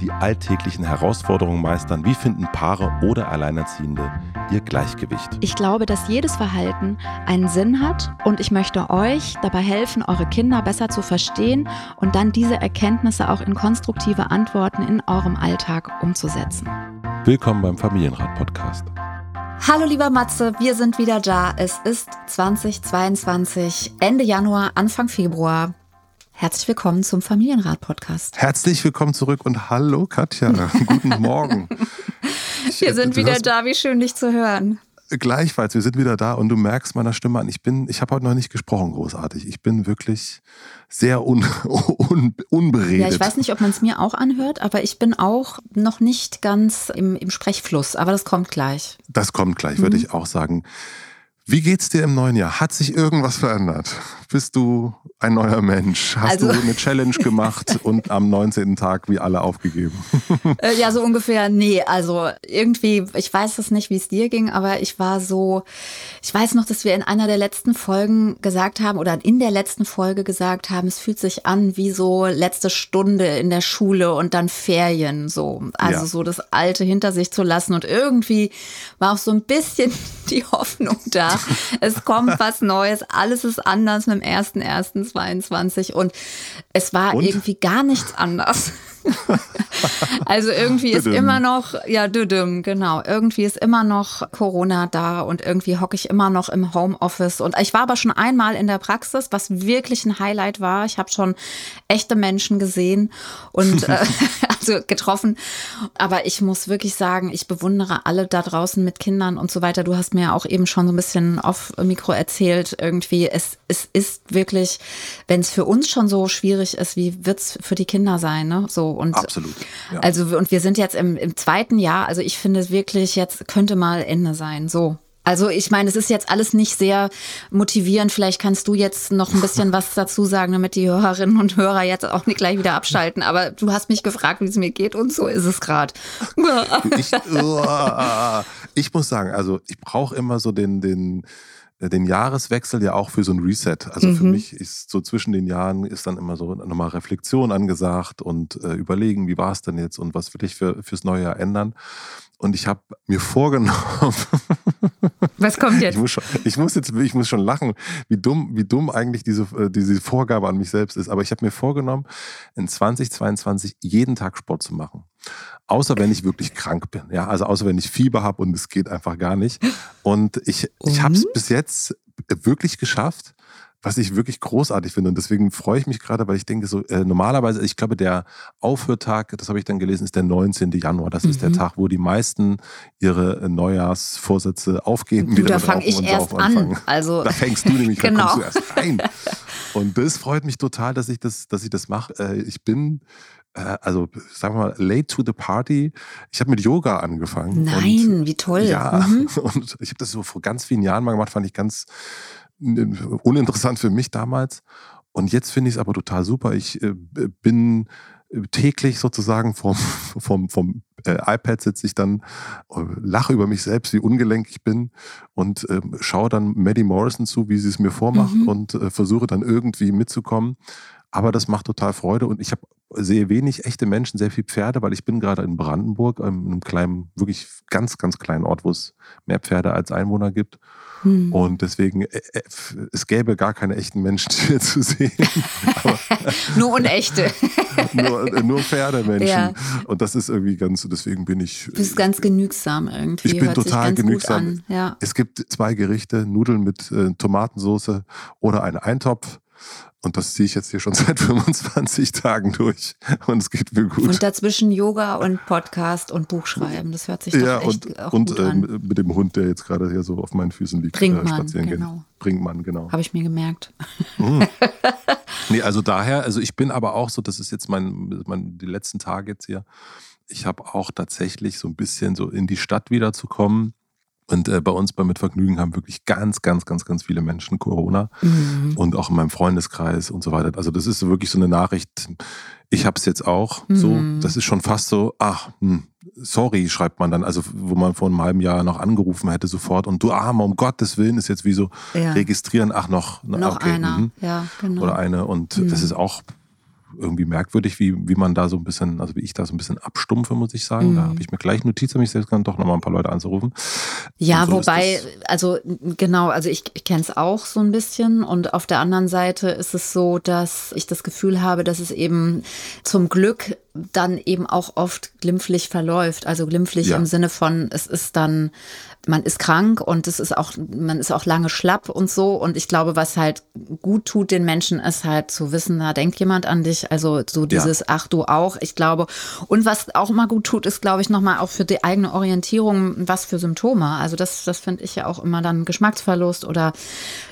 die alltäglichen Herausforderungen meistern? Wie finden Paare oder Alleinerziehende ihr Gleichgewicht? Ich glaube, dass jedes Verhalten einen Sinn hat und ich möchte euch dabei helfen, eure Kinder besser zu verstehen und dann diese Erkenntnisse auch in konstruktive Antworten in eurem Alltag umzusetzen. Willkommen beim Familienrat-Podcast. Hallo lieber Matze, wir sind wieder da. Es ist 2022, Ende Januar, Anfang Februar. Herzlich willkommen zum Familienrat-Podcast. Herzlich willkommen zurück und hallo Katja. Guten Morgen. wir sind wieder da, wie schön dich zu hören. Gleichfalls, wir sind wieder da und du merkst meiner Stimme an, ich bin, ich habe heute noch nicht gesprochen, großartig. Ich bin wirklich sehr un, un, unberedet. Ja, ich weiß nicht, ob man es mir auch anhört, aber ich bin auch noch nicht ganz im, im Sprechfluss. Aber das kommt gleich. Das kommt gleich, mhm. würde ich auch sagen. Wie geht's dir im neuen Jahr? Hat sich irgendwas verändert? Bist du ein neuer Mensch? Hast also, du eine Challenge gemacht und am 19. Tag wie alle aufgegeben? Äh, ja, so ungefähr. Nee, also irgendwie, ich weiß es nicht, wie es dir ging, aber ich war so, ich weiß noch, dass wir in einer der letzten Folgen gesagt haben oder in der letzten Folge gesagt haben, es fühlt sich an wie so letzte Stunde in der Schule und dann Ferien, so. Also ja. so das Alte hinter sich zu lassen und irgendwie war auch so ein bisschen die Hoffnung da. Es kommt was Neues, alles ist anders mit dem 1.1.22 und es war und? irgendwie gar nichts anders. also irgendwie ist immer noch, ja, düdüm, genau, irgendwie ist immer noch Corona da und irgendwie hocke ich immer noch im Homeoffice. Und ich war aber schon einmal in der Praxis, was wirklich ein Highlight war. Ich habe schon echte Menschen gesehen und äh, also getroffen. Aber ich muss wirklich sagen, ich bewundere alle da draußen mit Kindern und so weiter. Du hast mir ja auch eben schon so ein bisschen auf Mikro erzählt, irgendwie, es, es ist wirklich, wenn es für uns schon so schwierig ist, wie wird es für die Kinder sein, ne? So und Absolut. Ja. Also, und wir sind jetzt im, im zweiten Jahr. Also ich finde es wirklich, jetzt könnte mal Ende sein. So. Also ich meine, es ist jetzt alles nicht sehr motivierend. Vielleicht kannst du jetzt noch ein bisschen was dazu sagen, damit die Hörerinnen und Hörer jetzt auch nicht gleich wieder abschalten. Aber du hast mich gefragt, wie es mir geht und so ist es gerade. ich, ich muss sagen, also ich brauche immer so den, den, den Jahreswechsel ja auch für so ein Reset. Also mhm. für mich ist so zwischen den Jahren ist dann immer so nochmal Reflexion angesagt und äh, überlegen, wie war es denn jetzt und was will ich für, fürs neue Jahr ändern. Und ich habe mir vorgenommen. Was kommt jetzt? Ich muss, schon, ich muss jetzt, ich muss schon lachen, wie dumm, wie dumm eigentlich diese, äh, diese Vorgabe an mich selbst ist. Aber ich habe mir vorgenommen, in 2022 jeden Tag Sport zu machen. Außer wenn ich wirklich krank bin. Ja, also außer wenn ich Fieber habe und es geht einfach gar nicht. Und ich, ich habe es bis jetzt wirklich geschafft, was ich wirklich großartig finde. Und deswegen freue ich mich gerade, weil ich denke, so äh, normalerweise, ich glaube, der Aufhörtag, das habe ich dann gelesen, ist der 19. Januar. Das mhm. ist der mhm. Tag, wo die meisten ihre äh, Neujahrsvorsätze aufgeben. Du, da fange ich erst an. Also, da fängst du nämlich, genau. da kommst du erst rein. Und das freut mich total, dass ich das, dass ich das mache. Äh, ich bin also sagen wir mal, late to the party. Ich habe mit Yoga angefangen. Nein, wie toll. Ja, mhm. und ich habe das so vor ganz vielen Jahren mal gemacht, fand ich ganz uninteressant für mich damals. Und jetzt finde ich es aber total super. Ich äh, bin täglich sozusagen vom, vom, vom äh, iPad sitze ich dann, äh, lache über mich selbst, wie ungelenk ich bin und äh, schaue dann Maddie Morrison zu, wie sie es mir vormacht mhm. und äh, versuche dann irgendwie mitzukommen. Aber das macht total Freude und ich habe sehe wenig echte Menschen, sehr viel Pferde, weil ich bin gerade in Brandenburg, ähm, in einem kleinen, wirklich ganz, ganz kleinen Ort, wo es mehr Pferde als Einwohner gibt. Hm. Und deswegen, äh, äh, es gäbe gar keine echten Menschen hier zu sehen. nur unechte. nur, äh, nur Pferdemenschen. Ja. Und das ist irgendwie ganz, deswegen bin ich. Du bist ganz genügsam irgendwie. Ich bin Hört total genügsam. Ja. Es gibt zwei Gerichte, Nudeln mit äh, Tomatensauce oder einen Eintopf. Und das ziehe ich jetzt hier schon seit 25 Tagen durch. Und es geht mir gut. Und dazwischen Yoga und Podcast und Buchschreiben. Das hört sich doch ja, echt und, auch und, gut äh, an. mit dem Hund, der jetzt gerade hier so auf meinen Füßen liegt, Brinkmann, äh, spazieren genau. gehen. Brinkmann, genau. Habe ich mir gemerkt. Mm. Nee, also daher, also ich bin aber auch so, das ist jetzt mein, mein die letzten Tage jetzt hier. Ich habe auch tatsächlich so ein bisschen so in die Stadt wiederzukommen. Und äh, bei uns bei Mitvergnügen haben wirklich ganz, ganz, ganz, ganz viele Menschen Corona. Mhm. Und auch in meinem Freundeskreis und so weiter. Also das ist wirklich so eine Nachricht. Ich habe es jetzt auch mhm. so. Das ist schon fast so, ach, hm, sorry, schreibt man dann. Also wo man vor einem halben Jahr noch angerufen hätte sofort. Und du Armer, um Gottes Willen, ist jetzt wie so ja. registrieren. Ach, noch, noch okay, einer. Mhm. Ja, genau. Oder eine. Und das mhm. ist auch irgendwie merkwürdig, wie, wie man da so ein bisschen, also wie ich da so ein bisschen abstumpfe, muss ich sagen. Mhm. Da habe ich mir gleich Notiz an mich selbst genommen, doch nochmal ein paar Leute anzurufen. Ja, so wobei, also genau, also ich, ich kenne es auch so ein bisschen und auf der anderen Seite ist es so, dass ich das Gefühl habe, dass es eben zum Glück dann eben auch oft glimpflich verläuft. Also glimpflich ja. im Sinne von, es ist dann man ist krank und es ist auch, man ist auch lange schlapp und so. Und ich glaube, was halt gut tut den Menschen, ist halt zu wissen, da denkt jemand an dich. Also so dieses, ja. ach du auch. Ich glaube, und was auch immer gut tut, ist, glaube ich, nochmal auch für die eigene Orientierung, was für Symptome. Also das, das finde ich ja auch immer dann Geschmacksverlust oder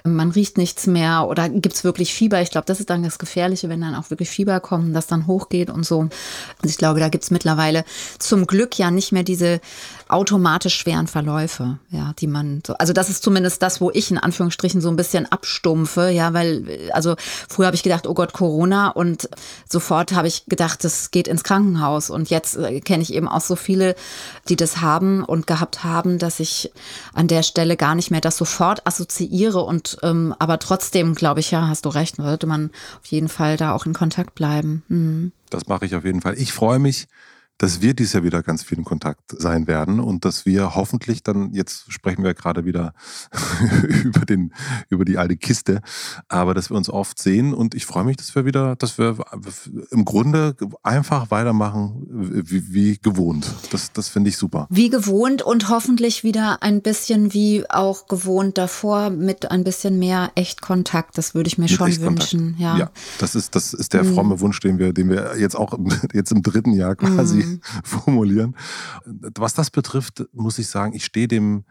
man riecht nichts mehr oder gibt es wirklich Fieber. Ich glaube, das ist dann das Gefährliche, wenn dann auch wirklich Fieber kommt, das dann hochgeht und so. Und ich glaube, da gibt es mittlerweile zum Glück ja nicht mehr diese automatisch schweren Verläufe, ja, die man so, also das ist zumindest das, wo ich in Anführungsstrichen so ein bisschen abstumpfe, ja, weil, also früher habe ich gedacht, oh Gott, Corona und sofort habe ich gedacht, das geht ins Krankenhaus und jetzt äh, kenne ich eben auch so viele, die das haben und gehabt haben, dass ich an der Stelle gar nicht mehr das sofort assoziiere und ähm, aber trotzdem glaube ich, ja, hast du recht, sollte man auf jeden Fall da auch in Kontakt bleiben. Mhm. Das mache ich auf jeden Fall. Ich freue mich, dass wir dies Jahr wieder ganz viel in Kontakt sein werden und dass wir hoffentlich dann, jetzt sprechen wir gerade wieder über, den, über die alte Kiste, aber dass wir uns oft sehen und ich freue mich, dass wir wieder, dass wir im Grunde einfach weitermachen wie, wie gewohnt. Das, das finde ich super. Wie gewohnt und hoffentlich wieder ein bisschen wie auch gewohnt davor mit ein bisschen mehr Echtkontakt. Das würde ich mir mit schon wünschen. Ja. ja, das ist, das ist der mhm. fromme Wunsch, den wir, den wir jetzt auch jetzt im dritten Jahr quasi mhm. formulieren. Was das betrifft, muss ich sagen, ich stehe dem,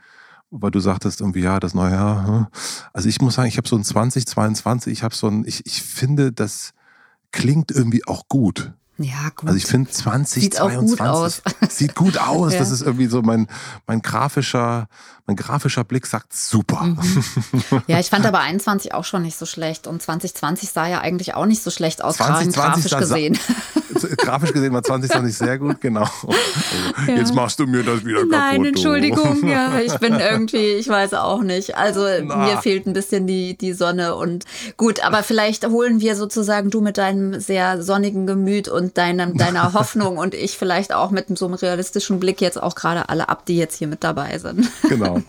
weil du sagtest irgendwie, ja, das neue Jahr. Hm. Also ich muss sagen, ich habe so ein 2022, ich habe so ein, ich, ich finde, das klingt irgendwie auch gut. Ja, gut. Also ich finde 2022 sieht, gut aus. sieht gut aus. ja. Das ist irgendwie so mein, mein grafischer, mein grafischer Blick sagt super. Mhm. Ja, ich fand aber 21 auch schon nicht so schlecht und 2020 sah ja eigentlich auch nicht so schlecht aus, 2020 grafisch gesehen. Grafisch gesehen war 2020 sehr gut, genau. Also, ja. Jetzt machst du mir das wieder kaputt. Nein, Entschuldigung, du. ja, ich bin irgendwie, ich weiß auch nicht. Also Na. mir fehlt ein bisschen die, die Sonne und gut, aber vielleicht holen wir sozusagen du mit deinem sehr sonnigen Gemüt und deinem, deiner Hoffnung und ich vielleicht auch mit so einem realistischen Blick jetzt auch gerade alle ab, die jetzt hier mit dabei sind. Genau.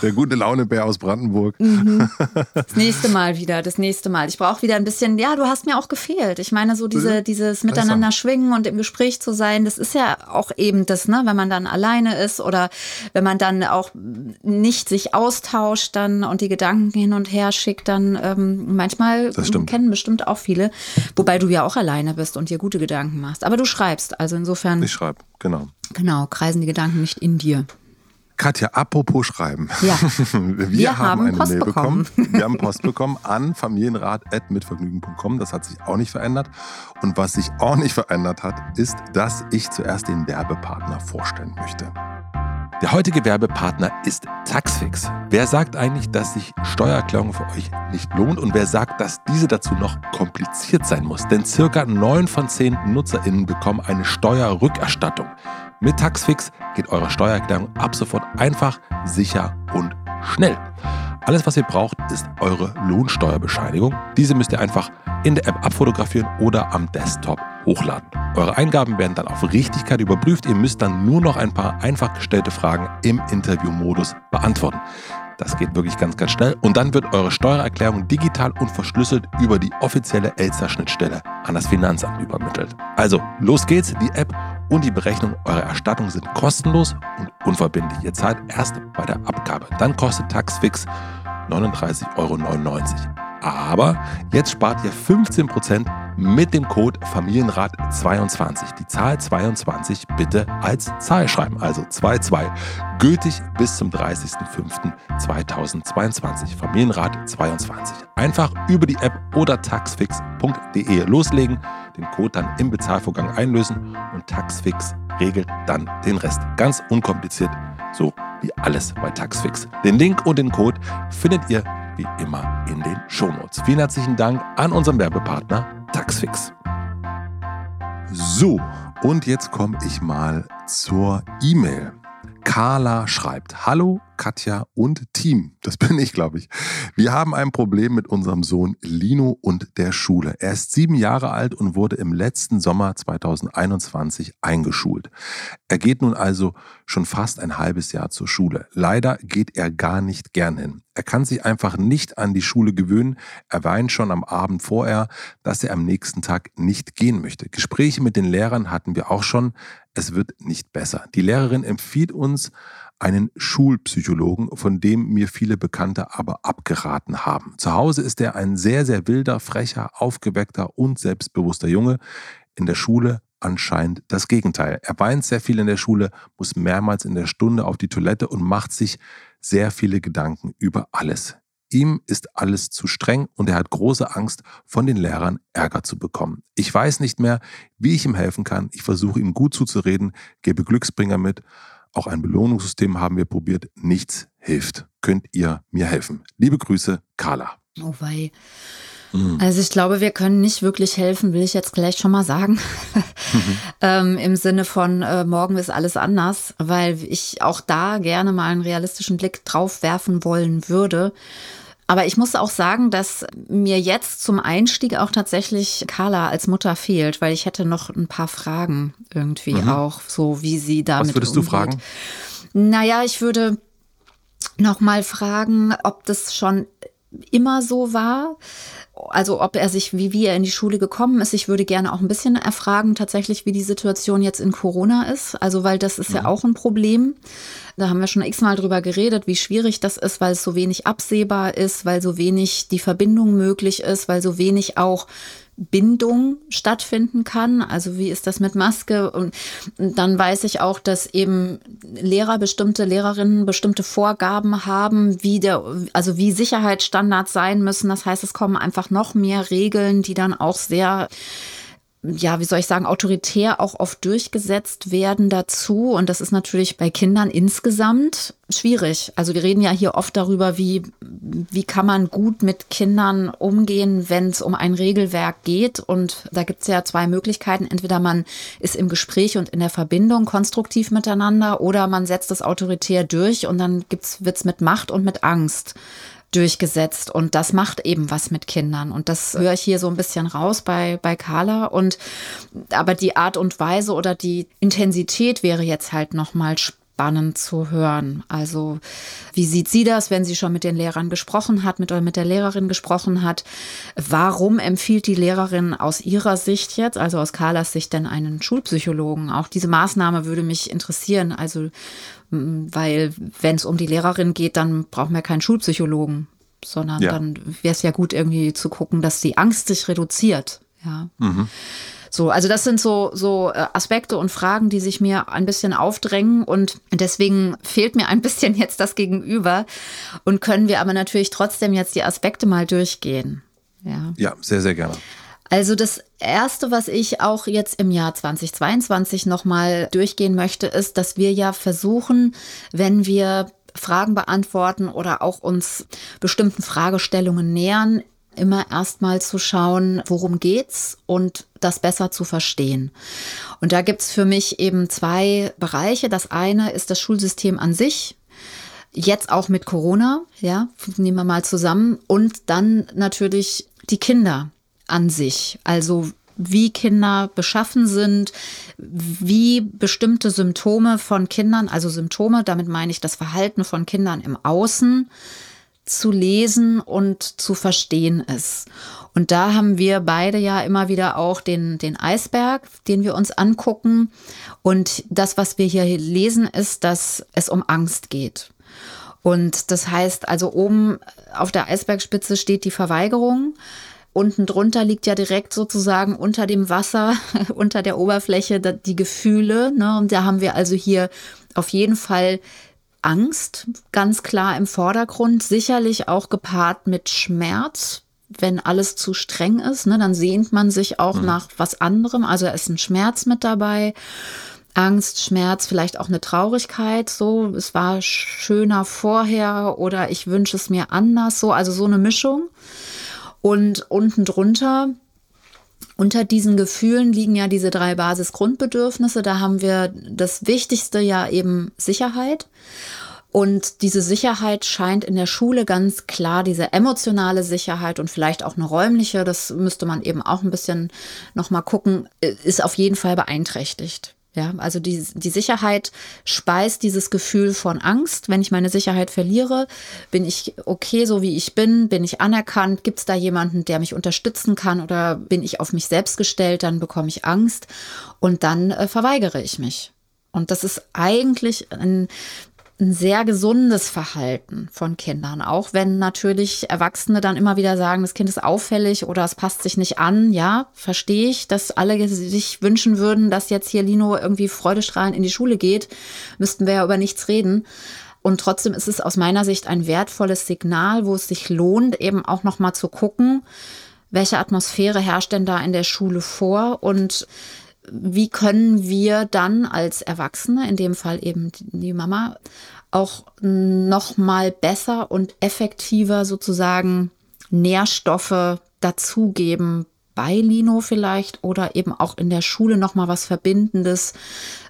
Der gute Launebär aus Brandenburg. Mhm. Das nächste Mal wieder, das nächste Mal. Ich brauche wieder ein bisschen, ja, du hast mir auch gefehlt. Ich meine, so diese, dieses Miteinander schwingen und im Gespräch zu sein, das ist ja auch eben das, ne, wenn man dann alleine ist oder wenn man dann auch nicht sich austauscht dann und die Gedanken hin und her schickt, dann ähm, manchmal kennen bestimmt auch viele, wobei du ja auch alleine bist und dir gute Gedanken machst. Aber du schreibst, also insofern. Ich schreibe, genau. Genau, kreisen die Gedanken nicht in dir. Katja, apropos Schreiben. Ja. Wir, Wir haben, haben, eine Post Mail bekommen. bekommen. Wir haben Post bekommen an familienrat.mitvergnügen.com. Das hat sich auch nicht verändert. Und was sich auch nicht verändert hat, ist, dass ich zuerst den Werbepartner vorstellen möchte. Der heutige Werbepartner ist Taxfix. Wer sagt eigentlich, dass sich Steuererklärung für euch nicht lohnt und wer sagt, dass diese dazu noch kompliziert sein muss? Denn circa 9 von 10 NutzerInnen bekommen eine Steuerrückerstattung. Mit Taxfix geht eure Steuererklärung ab sofort einfach, sicher und schnell. Alles, was ihr braucht, ist eure Lohnsteuerbescheinigung. Diese müsst ihr einfach in der App abfotografieren oder am Desktop hochladen. Eure Eingaben werden dann auf Richtigkeit überprüft. Ihr müsst dann nur noch ein paar einfach gestellte Fragen im Interviewmodus beantworten. Das geht wirklich ganz, ganz schnell. Und dann wird eure Steuererklärung digital und verschlüsselt über die offizielle Elster-Schnittstelle an das Finanzamt übermittelt. Also, los geht's. Die App und die Berechnung eurer Erstattung sind kostenlos und unverbindlich. Ihr zahlt erst bei der Abgabe. Dann kostet Taxfix 39,99 Euro. Aber jetzt spart ihr 15% mit dem Code Familienrat22. Die Zahl 22 bitte als Zahl schreiben, also 22, gültig bis zum 30.05.2022. Familienrat 22. Einfach über die App oder taxfix.de loslegen, den Code dann im Bezahlvorgang einlösen und Taxfix regelt dann den Rest. Ganz unkompliziert, so wie alles bei Taxfix. Den Link und den Code findet ihr wie immer in den Shownotes. Vielen herzlichen Dank an unseren Werbepartner Taxfix. So, und jetzt komme ich mal zur E-Mail. Carla schreibt, hallo Katja und Team. Das bin ich, glaube ich. Wir haben ein Problem mit unserem Sohn Lino und der Schule. Er ist sieben Jahre alt und wurde im letzten Sommer 2021 eingeschult. Er geht nun also schon fast ein halbes Jahr zur Schule. Leider geht er gar nicht gern hin. Er kann sich einfach nicht an die Schule gewöhnen. Er weint schon am Abend vorher, dass er am nächsten Tag nicht gehen möchte. Gespräche mit den Lehrern hatten wir auch schon. Es wird nicht besser. Die Lehrerin empfiehlt uns, einen Schulpsychologen, von dem mir viele Bekannte aber abgeraten haben. Zu Hause ist er ein sehr, sehr wilder, frecher, aufgeweckter und selbstbewusster Junge. In der Schule anscheinend das Gegenteil. Er weint sehr viel in der Schule, muss mehrmals in der Stunde auf die Toilette und macht sich sehr viele Gedanken über alles. Ihm ist alles zu streng und er hat große Angst, von den Lehrern Ärger zu bekommen. Ich weiß nicht mehr, wie ich ihm helfen kann. Ich versuche ihm gut zuzureden, gebe Glücksbringer mit auch ein Belohnungssystem haben wir probiert. Nichts hilft. Könnt ihr mir helfen? Liebe Grüße, Carla. Oh wei. Mhm. Also ich glaube, wir können nicht wirklich helfen, will ich jetzt gleich schon mal sagen. Mhm. ähm, Im Sinne von äh, morgen ist alles anders, weil ich auch da gerne mal einen realistischen Blick drauf werfen wollen würde. Aber ich muss auch sagen, dass mir jetzt zum Einstieg auch tatsächlich Carla als Mutter fehlt, weil ich hätte noch ein paar Fragen irgendwie mhm. auch, so wie sie damit Was würdest umgeht. du fragen? Naja, ich würde noch mal fragen, ob das schon immer so war also ob er sich, wie, wie er in die Schule gekommen ist. Ich würde gerne auch ein bisschen erfragen, tatsächlich, wie die Situation jetzt in Corona ist. Also, weil das ist ja, ja mhm. auch ein Problem. Da haben wir schon x-mal drüber geredet, wie schwierig das ist, weil es so wenig absehbar ist, weil so wenig die Verbindung möglich ist, weil so wenig auch Bindung stattfinden kann. Also wie ist das mit Maske? Und dann weiß ich auch, dass eben Lehrer, bestimmte Lehrerinnen bestimmte Vorgaben haben, wie der, also wie Sicherheitsstandards sein müssen. Das heißt, es kommen einfach noch mehr Regeln, die dann auch sehr ja, wie soll ich sagen, autoritär auch oft durchgesetzt werden dazu. Und das ist natürlich bei Kindern insgesamt schwierig. Also wir reden ja hier oft darüber, wie, wie kann man gut mit Kindern umgehen, wenn es um ein Regelwerk geht. Und da gibt es ja zwei Möglichkeiten. Entweder man ist im Gespräch und in der Verbindung konstruktiv miteinander oder man setzt das autoritär durch und dann wird es mit Macht und mit Angst durchgesetzt. Und das macht eben was mit Kindern. Und das höre ich hier so ein bisschen raus bei bei Carla. Und aber die Art und Weise oder die Intensität wäre jetzt halt noch mal spannend zu hören. Also wie sieht sie das, wenn sie schon mit den Lehrern gesprochen hat, mit oder mit der Lehrerin gesprochen hat? Warum empfiehlt die Lehrerin aus ihrer Sicht jetzt, also aus Carlas Sicht, denn einen Schulpsychologen? Auch diese Maßnahme würde mich interessieren. Also weil wenn es um die Lehrerin geht, dann brauchen wir keinen Schulpsychologen, sondern ja. dann wäre es ja gut irgendwie zu gucken, dass die Angst sich reduziert. Ja. Mhm. So, also das sind so, so äh, Aspekte und Fragen, die sich mir ein bisschen aufdrängen und deswegen fehlt mir ein bisschen jetzt das Gegenüber und können wir aber natürlich trotzdem jetzt die Aspekte mal durchgehen. Ja, ja sehr, sehr gerne. Also das Erste, was ich auch jetzt im Jahr 2022 nochmal durchgehen möchte, ist, dass wir ja versuchen, wenn wir Fragen beantworten oder auch uns bestimmten Fragestellungen nähern, immer erstmal zu schauen, worum geht's und das besser zu verstehen. Und da gibt's für mich eben zwei Bereiche. Das eine ist das Schulsystem an sich, jetzt auch mit Corona, ja, nehmen wir mal zusammen. Und dann natürlich die Kinder, an sich. Also wie Kinder beschaffen sind, wie bestimmte Symptome von Kindern, also Symptome, damit meine ich das Verhalten von Kindern im Außen, zu lesen und zu verstehen ist. Und da haben wir beide ja immer wieder auch den, den Eisberg, den wir uns angucken. Und das, was wir hier lesen, ist, dass es um Angst geht. Und das heißt also, oben auf der Eisbergspitze steht die Verweigerung unten drunter liegt ja direkt sozusagen unter dem Wasser, unter der Oberfläche die Gefühle. Ne? Und da haben wir also hier auf jeden Fall Angst ganz klar im Vordergrund, sicherlich auch gepaart mit Schmerz. Wenn alles zu streng ist, ne, dann sehnt man sich auch mhm. nach was anderem. Also ist ein Schmerz mit dabei. Angst, Schmerz, vielleicht auch eine Traurigkeit, so, es war schöner vorher oder ich wünsche es mir anders, so, also so eine Mischung. Und unten drunter, unter diesen Gefühlen liegen ja diese drei Basisgrundbedürfnisse. Da haben wir das Wichtigste ja eben Sicherheit. Und diese Sicherheit scheint in der Schule ganz klar, diese emotionale Sicherheit und vielleicht auch eine räumliche, das müsste man eben auch ein bisschen nochmal gucken, ist auf jeden Fall beeinträchtigt. Ja, also die, die Sicherheit speist dieses Gefühl von Angst. Wenn ich meine Sicherheit verliere, bin ich okay, so wie ich bin, bin ich anerkannt, gibt es da jemanden, der mich unterstützen kann oder bin ich auf mich selbst gestellt, dann bekomme ich Angst und dann äh, verweigere ich mich. Und das ist eigentlich ein ein sehr gesundes Verhalten von Kindern, auch wenn natürlich Erwachsene dann immer wieder sagen, das Kind ist auffällig oder es passt sich nicht an. Ja, verstehe ich, dass alle sich wünschen würden, dass jetzt hier Lino irgendwie freudestrahlend in die Schule geht, müssten wir ja über nichts reden. Und trotzdem ist es aus meiner Sicht ein wertvolles Signal, wo es sich lohnt, eben auch noch mal zu gucken, welche Atmosphäre herrscht denn da in der Schule vor und wie können wir dann als Erwachsene, in dem Fall eben die Mama, auch noch mal besser und effektiver sozusagen Nährstoffe dazugeben bei Lino vielleicht oder eben auch in der Schule noch mal was Verbindendes,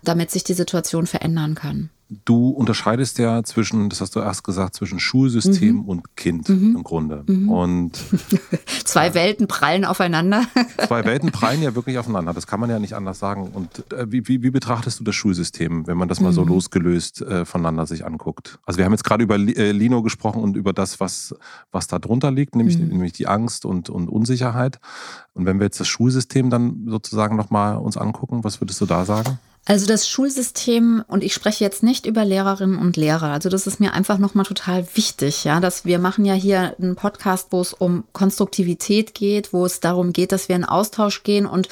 damit sich die Situation verändern kann. Du unterscheidest ja zwischen, das hast du erst gesagt, zwischen Schulsystem mhm. und Kind mhm. im Grunde. Mhm. Und zwei Welten prallen aufeinander. zwei Welten prallen ja wirklich aufeinander. Das kann man ja nicht anders sagen. Und äh, wie, wie, wie, betrachtest du das Schulsystem, wenn man das mal so mhm. losgelöst äh, voneinander sich anguckt? Also wir haben jetzt gerade über äh, Lino gesprochen und über das, was, was da drunter liegt, nämlich, mhm. nämlich die Angst und, und Unsicherheit. Und wenn wir jetzt das Schulsystem dann sozusagen nochmal uns angucken, was würdest du da sagen? Also das Schulsystem, und ich spreche jetzt nicht über Lehrerinnen und Lehrer, also das ist mir einfach nochmal total wichtig, ja, dass wir machen ja hier einen Podcast, wo es um Konstruktivität geht, wo es darum geht, dass wir in Austausch gehen und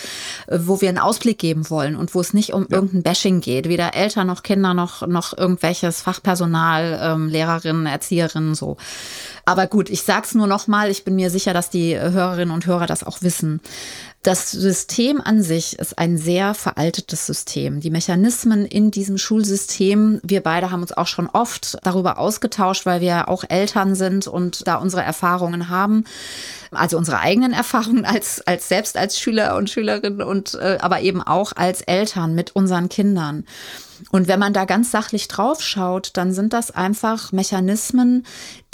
äh, wo wir einen Ausblick geben wollen und wo es nicht um ja. irgendein Bashing geht, weder Eltern noch Kinder noch, noch irgendwelches Fachpersonal, ähm, Lehrerinnen, Erzieherinnen, so. Aber gut, ich sag's nur nochmal, ich bin mir sicher, dass die Hörerinnen und Hörer das auch wissen. Das System an sich ist ein sehr veraltetes System. Die Mechanismen in diesem Schulsystem, wir beide haben uns auch schon oft darüber ausgetauscht, weil wir auch Eltern sind und da unsere Erfahrungen haben. Also unsere eigenen Erfahrungen als, als selbst als Schüler und Schülerin und äh, aber eben auch als Eltern mit unseren Kindern. Und wenn man da ganz sachlich drauf schaut, dann sind das einfach Mechanismen,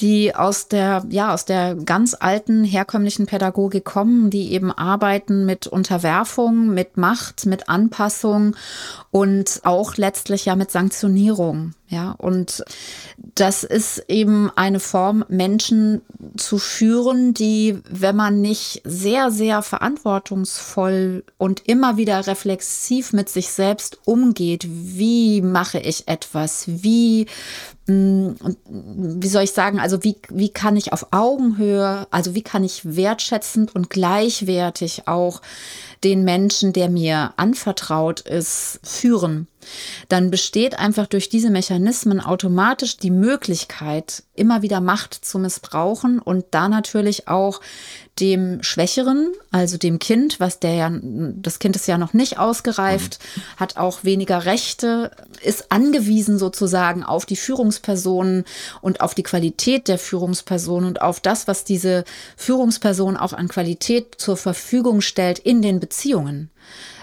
die aus der, ja, aus der ganz alten herkömmlichen Pädagogik kommen, die eben arbeiten mit Unterwerfung, mit Macht, mit Anpassung und auch letztlich ja mit Sanktionierung. Ja, und das ist eben eine Form, Menschen zu führen, die, wenn man nicht sehr, sehr verantwortungsvoll und immer wieder reflexiv mit sich selbst umgeht, wie mache ich etwas, wie Mm, wie soll ich sagen, also wie, wie kann ich auf Augenhöhe, also wie kann ich wertschätzend und gleichwertig auch den Menschen, der mir anvertraut ist, führen? Dann besteht einfach durch diese Mechanismen automatisch die Möglichkeit, immer wieder Macht zu missbrauchen und da natürlich auch dem Schwächeren, also dem Kind, was der ja, das Kind ist ja noch nicht ausgereift, mhm. hat auch weniger Rechte, ist angewiesen sozusagen auf die Führungspersonen und auf die Qualität der Führungsperson und auf das, was diese Führungsperson auch an Qualität zur Verfügung stellt in den Beziehungen.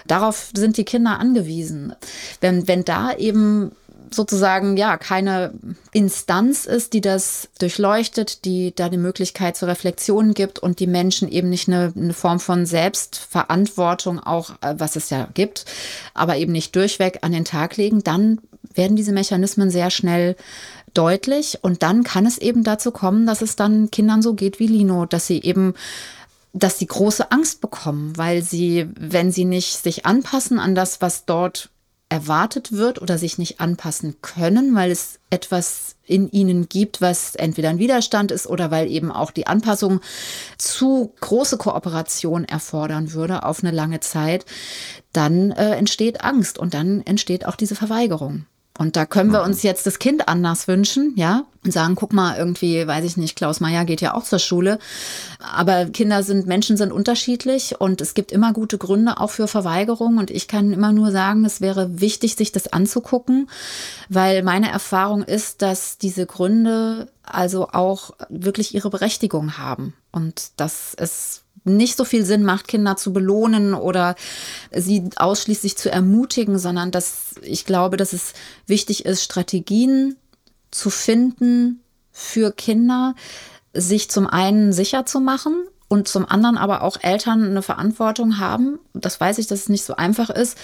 Darauf sind die Kinder angewiesen. Wenn, wenn da eben sozusagen ja keine Instanz ist, die das durchleuchtet, die da die Möglichkeit zur Reflexion gibt und die Menschen eben nicht eine, eine Form von Selbstverantwortung auch, äh, was es ja gibt, aber eben nicht durchweg an den Tag legen, dann werden diese Mechanismen sehr schnell deutlich und dann kann es eben dazu kommen, dass es dann Kindern so geht wie Lino, dass sie eben dass sie große Angst bekommen, weil sie, wenn sie nicht sich anpassen an das, was dort erwartet wird oder sich nicht anpassen können, weil es etwas in ihnen gibt, was entweder ein Widerstand ist oder weil eben auch die Anpassung zu große Kooperation erfordern würde auf eine lange Zeit, dann äh, entsteht Angst und dann entsteht auch diese Verweigerung. Und da können wir uns jetzt das Kind anders wünschen, ja, und sagen, guck mal, irgendwie, weiß ich nicht, Klaus Meyer geht ja auch zur Schule. Aber Kinder sind, Menschen sind unterschiedlich und es gibt immer gute Gründe auch für Verweigerung. Und ich kann immer nur sagen, es wäre wichtig, sich das anzugucken, weil meine Erfahrung ist, dass diese Gründe also auch wirklich ihre Berechtigung haben und dass es nicht so viel Sinn macht, Kinder zu belohnen oder sie ausschließlich zu ermutigen, sondern dass ich glaube, dass es wichtig ist, Strategien zu finden für Kinder, sich zum einen sicher zu machen und zum anderen aber auch Eltern eine Verantwortung haben. Das weiß ich, dass es nicht so einfach ist,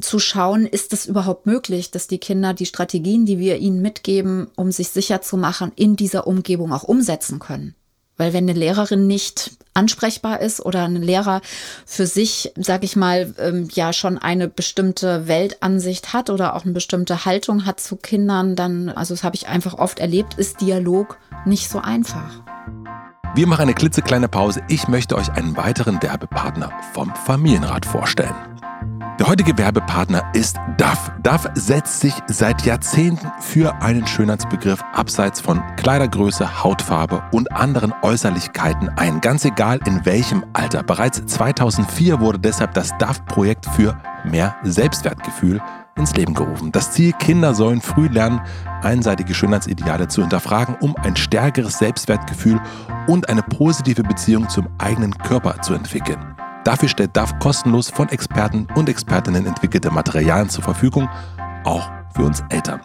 zu schauen, ist es überhaupt möglich, dass die Kinder die Strategien, die wir ihnen mitgeben, um sich sicher zu machen, in dieser Umgebung auch umsetzen können. Weil wenn eine Lehrerin nicht ansprechbar ist oder ein Lehrer für sich, sag ich mal, ähm, ja schon eine bestimmte Weltansicht hat oder auch eine bestimmte Haltung hat zu Kindern, dann, also das habe ich einfach oft erlebt, ist Dialog nicht so einfach. Wir machen eine klitzekleine Pause. Ich möchte euch einen weiteren Werbepartner vom Familienrat vorstellen. Der heutige Werbepartner ist DAF. DAF setzt sich seit Jahrzehnten für einen Schönheitsbegriff abseits von Kleidergröße, Hautfarbe und anderen Äußerlichkeiten ein. Ganz egal in welchem Alter. Bereits 2004 wurde deshalb das DAF-Projekt für mehr Selbstwertgefühl ins Leben gerufen. Das Ziel, Kinder sollen früh lernen, einseitige Schönheitsideale zu hinterfragen, um ein stärkeres Selbstwertgefühl und eine positive Beziehung zum eigenen Körper zu entwickeln. Dafür stellt DAF kostenlos von Experten und Expertinnen entwickelte Materialien zur Verfügung, auch für uns Eltern.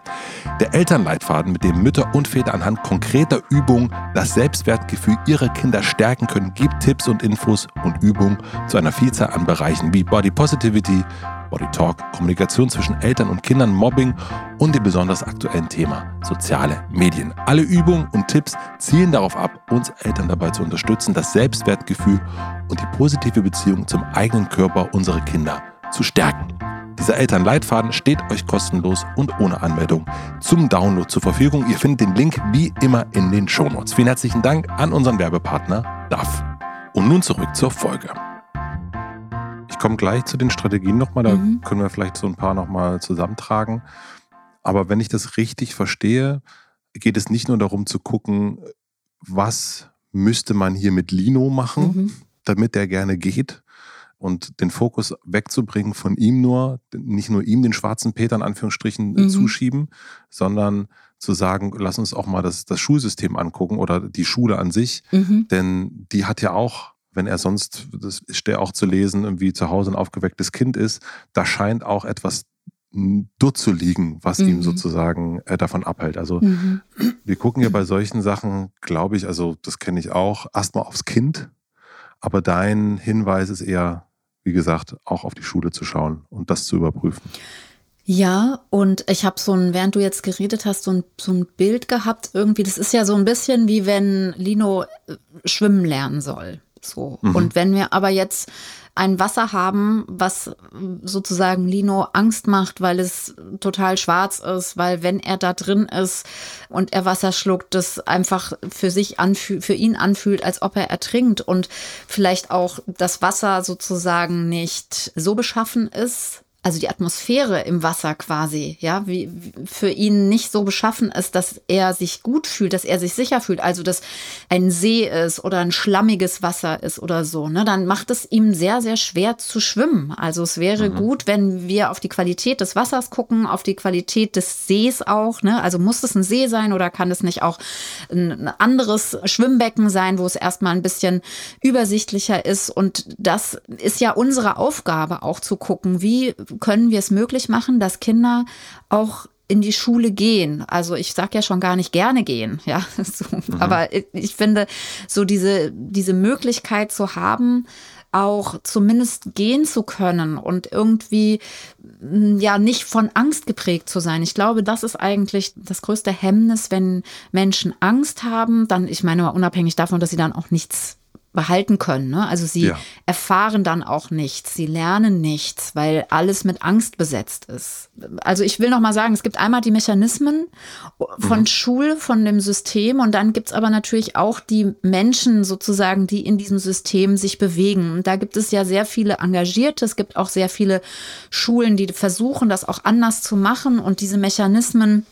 Der Elternleitfaden, mit dem Mütter und Väter anhand konkreter Übungen das Selbstwertgefühl ihrer Kinder stärken können, gibt Tipps und Infos und Übungen zu einer Vielzahl an Bereichen wie Body Positivity, Body Talk, Kommunikation zwischen Eltern und Kindern, Mobbing und dem besonders aktuellen Thema soziale Medien. Alle Übungen und Tipps zielen darauf ab, uns Eltern dabei zu unterstützen, das Selbstwertgefühl und die positive Beziehung zum eigenen Körper unserer Kinder zu stärken. Dieser Elternleitfaden steht euch kostenlos und ohne Anmeldung zum Download zur Verfügung. Ihr findet den Link wie immer in den Shownotes. Vielen herzlichen Dank an unseren Werbepartner DAF. Und nun zurück zur Folge. Ich komme gleich zu den Strategien nochmal, da mhm. können wir vielleicht so ein paar nochmal zusammentragen. Aber wenn ich das richtig verstehe, geht es nicht nur darum zu gucken, was müsste man hier mit Lino machen, mhm. damit der gerne geht und den Fokus wegzubringen von ihm nur, nicht nur ihm den schwarzen Peter in Anführungsstrichen mhm. zuschieben, sondern zu sagen, lass uns auch mal das, das Schulsystem angucken oder die Schule an sich, mhm. denn die hat ja auch wenn er sonst, das ist ja auch zu lesen, irgendwie zu Hause ein aufgewecktes Kind ist, da scheint auch etwas dort zu liegen, was mhm. ihm sozusagen äh, davon abhält. Also mhm. wir gucken ja bei solchen Sachen, glaube ich, also das kenne ich auch, erstmal aufs Kind, aber dein Hinweis ist eher, wie gesagt, auch auf die Schule zu schauen und das zu überprüfen. Ja, und ich habe so ein, während du jetzt geredet hast, so ein, so ein Bild gehabt, irgendwie, das ist ja so ein bisschen wie wenn Lino äh, schwimmen lernen soll. So. Mhm. Und wenn wir aber jetzt ein Wasser haben, was sozusagen Lino Angst macht, weil es total schwarz ist, weil wenn er da drin ist und er Wasser schluckt, das einfach für sich anfühlt, für ihn anfühlt, als ob er ertrinkt und vielleicht auch das Wasser sozusagen nicht so beschaffen ist, also die Atmosphäre im Wasser quasi, ja, wie, für ihn nicht so beschaffen ist, dass er sich gut fühlt, dass er sich sicher fühlt, also dass ein See ist oder ein schlammiges Wasser ist oder so, ne, dann macht es ihm sehr, sehr schwer zu schwimmen. Also es wäre mhm. gut, wenn wir auf die Qualität des Wassers gucken, auf die Qualität des Sees auch, ne, also muss es ein See sein oder kann es nicht auch ein anderes Schwimmbecken sein, wo es erstmal ein bisschen übersichtlicher ist und das ist ja unsere Aufgabe auch zu gucken, wie können wir es möglich machen, dass Kinder auch in die Schule gehen. Also ich sage ja schon gar nicht gerne gehen, ja. So, mhm. Aber ich finde, so diese, diese Möglichkeit zu haben, auch zumindest gehen zu können und irgendwie mm, ja nicht von Angst geprägt zu sein. Ich glaube, das ist eigentlich das größte Hemmnis, wenn Menschen Angst haben, dann, ich meine mal unabhängig davon, dass sie dann auch nichts behalten können. Ne? Also sie ja. erfahren dann auch nichts, sie lernen nichts, weil alles mit Angst besetzt ist. Also ich will noch mal sagen, es gibt einmal die Mechanismen von mhm. Schule, von dem System und dann gibt es aber natürlich auch die Menschen sozusagen, die in diesem System sich bewegen. Und da gibt es ja sehr viele Engagierte, es gibt auch sehr viele Schulen, die versuchen, das auch anders zu machen und diese Mechanismen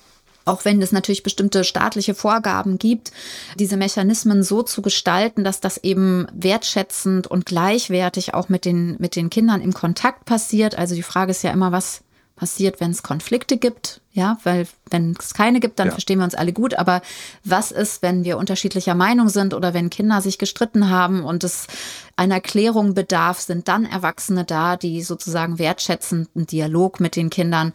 auch wenn es natürlich bestimmte staatliche Vorgaben gibt, diese Mechanismen so zu gestalten, dass das eben wertschätzend und gleichwertig auch mit den, mit den Kindern im Kontakt passiert. Also die Frage ist ja immer, was passiert, wenn es Konflikte gibt, ja, weil wenn es keine gibt, dann ja. verstehen wir uns alle gut. Aber was ist, wenn wir unterschiedlicher Meinung sind oder wenn Kinder sich gestritten haben und es einer Klärung bedarf, sind dann Erwachsene da, die sozusagen wertschätzenden Dialog mit den Kindern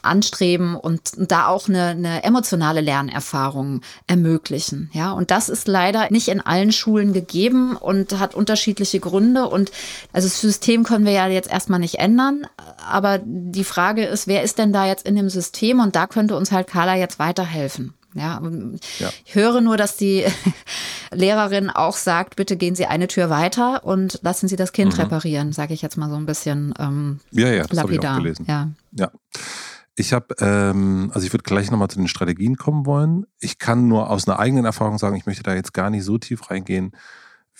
anstreben und da auch eine, eine emotionale Lernerfahrung ermöglichen. Ja, und das ist leider nicht in allen Schulen gegeben und hat unterschiedliche Gründe. Und also das System können wir ja jetzt erstmal nicht ändern. Aber die Frage ist, wer ist denn da jetzt in dem System? Und da könnte uns halt Carla jetzt weiterhelfen. Ja, ja, ich höre nur, dass die Lehrerin auch sagt, bitte gehen Sie eine Tür weiter und lassen Sie das Kind mhm. reparieren, sage ich jetzt mal so ein bisschen ähm, ja, ja, das lapidar. Ich auch gelesen. Ja. ja. Ich habe, ähm, also ich würde gleich nochmal zu den Strategien kommen wollen. Ich kann nur aus einer eigenen Erfahrung sagen, ich möchte da jetzt gar nicht so tief reingehen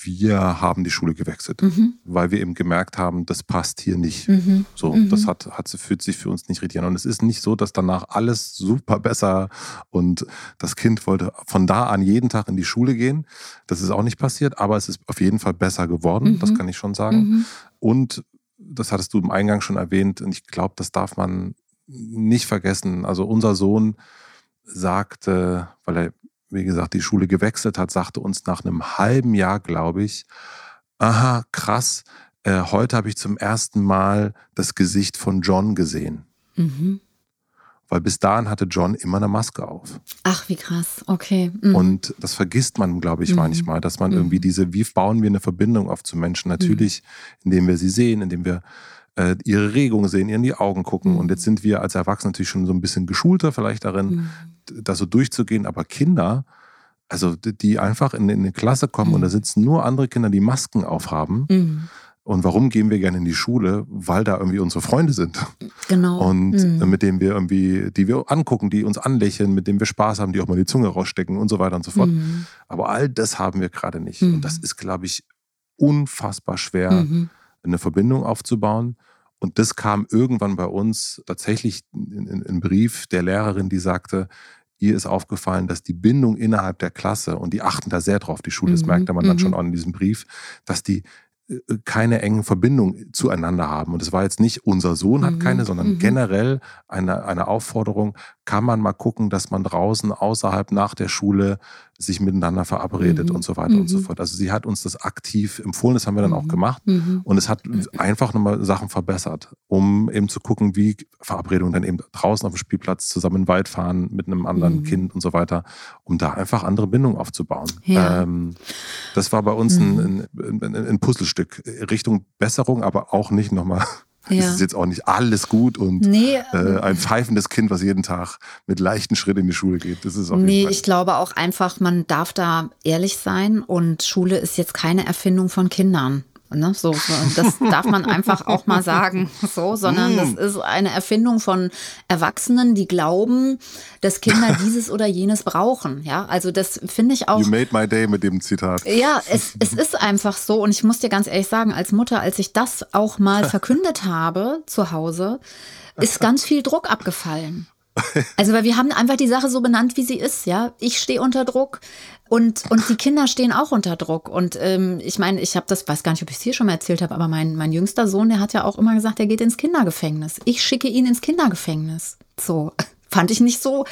wir haben die Schule gewechselt, mhm. weil wir eben gemerkt haben, das passt hier nicht. Mhm. So, mhm. das hat, hat, fühlt sich für uns nicht richtig an. Und es ist nicht so, dass danach alles super besser und das Kind wollte von da an jeden Tag in die Schule gehen. Das ist auch nicht passiert, aber es ist auf jeden Fall besser geworden, das mhm. kann ich schon sagen. Mhm. Und das hattest du im Eingang schon erwähnt, und ich glaube, das darf man nicht vergessen. Also unser Sohn sagte, weil er wie gesagt, die Schule gewechselt hat, sagte uns nach einem halben Jahr, glaube ich, aha, krass, äh, heute habe ich zum ersten Mal das Gesicht von John gesehen. Mhm. Weil bis dahin hatte John immer eine Maske auf. Ach, wie krass, okay. Mhm. Und das vergisst man, glaube ich, mhm. manchmal, dass man irgendwie mhm. diese, wie bauen wir eine Verbindung auf zu Menschen? Natürlich, mhm. indem wir sie sehen, indem wir äh, ihre Regungen sehen, ihr in die Augen gucken. Und jetzt sind wir als Erwachsene natürlich schon so ein bisschen geschulter vielleicht darin, da so durchzugehen. Aber Kinder, also die einfach in, in eine Klasse kommen mhm. und da sitzen nur andere Kinder, die Masken aufhaben. Mhm. Und warum gehen wir gerne in die Schule? Weil da irgendwie unsere Freunde sind. Genau. Und mhm. mit denen wir irgendwie, die wir angucken, die uns anlächeln, mit denen wir Spaß haben, die auch mal die Zunge rausstecken und so weiter und so fort. Mhm. Aber all das haben wir gerade nicht. Und das mhm. ist, glaube ich, unfassbar schwer, mhm. eine Verbindung aufzubauen. Und das kam irgendwann bei uns tatsächlich in, in, in Brief der Lehrerin, die sagte, ihr ist aufgefallen, dass die Bindung innerhalb der Klasse, und die achten da sehr drauf, die Schule, das mhm. merkte man dann schon mhm. auch in diesem Brief, dass die äh, keine engen Verbindungen zueinander haben. Und es war jetzt nicht, unser Sohn hat mhm. keine, sondern mhm. generell eine, eine Aufforderung, kann man mal gucken, dass man draußen außerhalb nach der Schule sich miteinander verabredet mhm. und so weiter mhm. und so mhm. fort. Also sie hat uns das aktiv empfohlen, das haben wir dann auch mhm. gemacht. Mhm. Und es hat einfach nochmal Sachen verbessert, um eben zu gucken, wie Verabredungen dann eben draußen auf dem Spielplatz zusammen in den Wald fahren mit einem anderen mhm. Kind und so weiter, um da einfach andere Bindungen aufzubauen. Ja. Ähm, das war bei uns ein, ein, ein Puzzlestück Richtung Besserung, aber auch nicht nochmal ja. Es ist jetzt auch nicht alles gut und nee, äh, ein pfeifendes Kind, was jeden Tag mit leichten Schritten in die Schule geht. Das ist auf nee, ich glaube auch einfach, man darf da ehrlich sein und Schule ist jetzt keine Erfindung von Kindern. Ne? So, das darf man einfach auch mal sagen, so, sondern das mm. ist eine Erfindung von Erwachsenen, die glauben, dass Kinder dieses oder jenes brauchen. Ja, also das finde ich auch. You made my day mit dem Zitat. Ja, es, es ist einfach so. Und ich muss dir ganz ehrlich sagen, als Mutter, als ich das auch mal verkündet habe zu Hause, ist ganz viel Druck abgefallen. Also, weil wir haben einfach die Sache so benannt, wie sie ist, ja. Ich stehe unter Druck und, und die Kinder stehen auch unter Druck. Und ähm, ich meine, ich habe das, weiß gar nicht, ob ich es hier schon mal erzählt habe, aber mein, mein jüngster Sohn, der hat ja auch immer gesagt, er geht ins Kindergefängnis. Ich schicke ihn ins Kindergefängnis. So, fand ich nicht so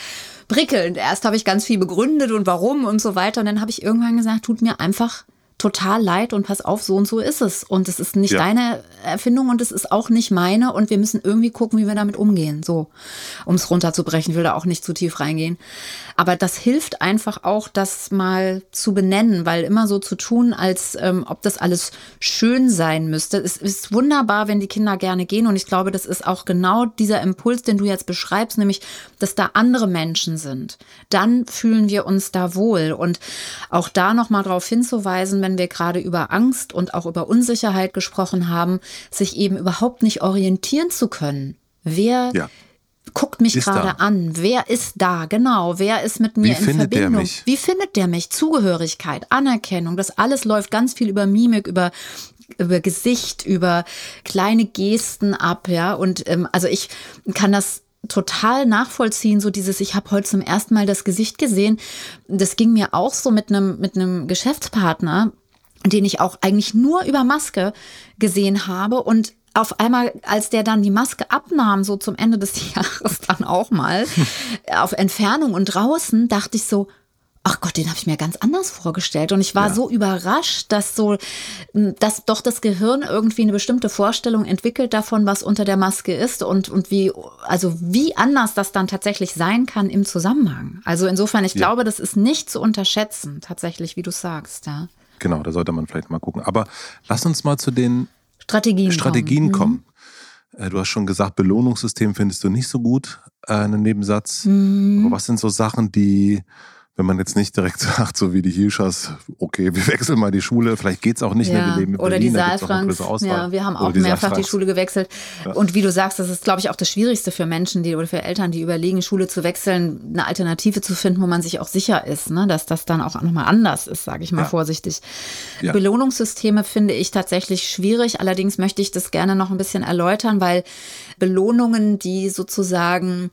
prickelnd. Erst habe ich ganz viel begründet und warum und so weiter. Und dann habe ich irgendwann gesagt, tut mir einfach total leid und pass auf, so und so ist es. Und es ist nicht ja. deine Erfindung und es ist auch nicht meine und wir müssen irgendwie gucken, wie wir damit umgehen. So, um es runterzubrechen, will da auch nicht zu tief reingehen. Aber das hilft einfach auch, das mal zu benennen, weil immer so zu tun, als ähm, ob das alles schön sein müsste. Es ist wunderbar, wenn die Kinder gerne gehen und ich glaube, das ist auch genau dieser Impuls, den du jetzt beschreibst, nämlich, dass da andere Menschen sind. Dann fühlen wir uns da wohl und auch da nochmal darauf hinzuweisen, wenn wenn wir gerade über Angst und auch über Unsicherheit gesprochen haben, sich eben überhaupt nicht orientieren zu können. Wer ja. guckt mich gerade an? Wer ist da? Genau. Wer ist mit mir Wie in findet Verbindung? Der mich? Wie findet der mich? Zugehörigkeit, Anerkennung. Das alles läuft ganz viel über Mimik, über über Gesicht, über kleine Gesten ab, ja. Und ähm, also ich kann das total nachvollziehen, so dieses, ich habe heute zum ersten Mal das Gesicht gesehen. Das ging mir auch so mit einem mit einem Geschäftspartner, den ich auch eigentlich nur über Maske gesehen habe und auf einmal, als der dann die Maske abnahm, so zum Ende des Jahres dann auch mal, auf Entfernung und draußen, dachte ich so, ach Gott, den habe ich mir ganz anders vorgestellt. Und ich war ja. so überrascht, dass so, dass doch das Gehirn irgendwie eine bestimmte Vorstellung entwickelt davon, was unter der Maske ist und, und wie, also wie anders das dann tatsächlich sein kann im Zusammenhang. Also insofern, ich ja. glaube, das ist nicht zu unterschätzen, tatsächlich, wie du sagst, ja. Genau, da sollte man vielleicht mal gucken. Aber lass uns mal zu den Strategien, Strategien kommen. kommen. Mhm. Du hast schon gesagt, Belohnungssystem findest du nicht so gut, äh, einen Nebensatz. Mhm. Aber was sind so Sachen, die wenn man jetzt nicht direkt sagt, so wie die Hilschers, okay, wir wechseln mal die Schule, vielleicht geht es auch nicht ja. mehr, wir leben in Oder Berlin, die Saalfranks, ja, wir haben auch mehrfach die Schule gewechselt. Ja. Und wie du sagst, das ist, glaube ich, auch das Schwierigste für Menschen, die oder für Eltern, die überlegen, Schule zu wechseln, eine Alternative zu finden, wo man sich auch sicher ist, ne? dass das dann auch nochmal anders ist, sage ich mal ja. vorsichtig. Belohnungssysteme finde ich tatsächlich schwierig, allerdings möchte ich das gerne noch ein bisschen erläutern, weil Belohnungen, die sozusagen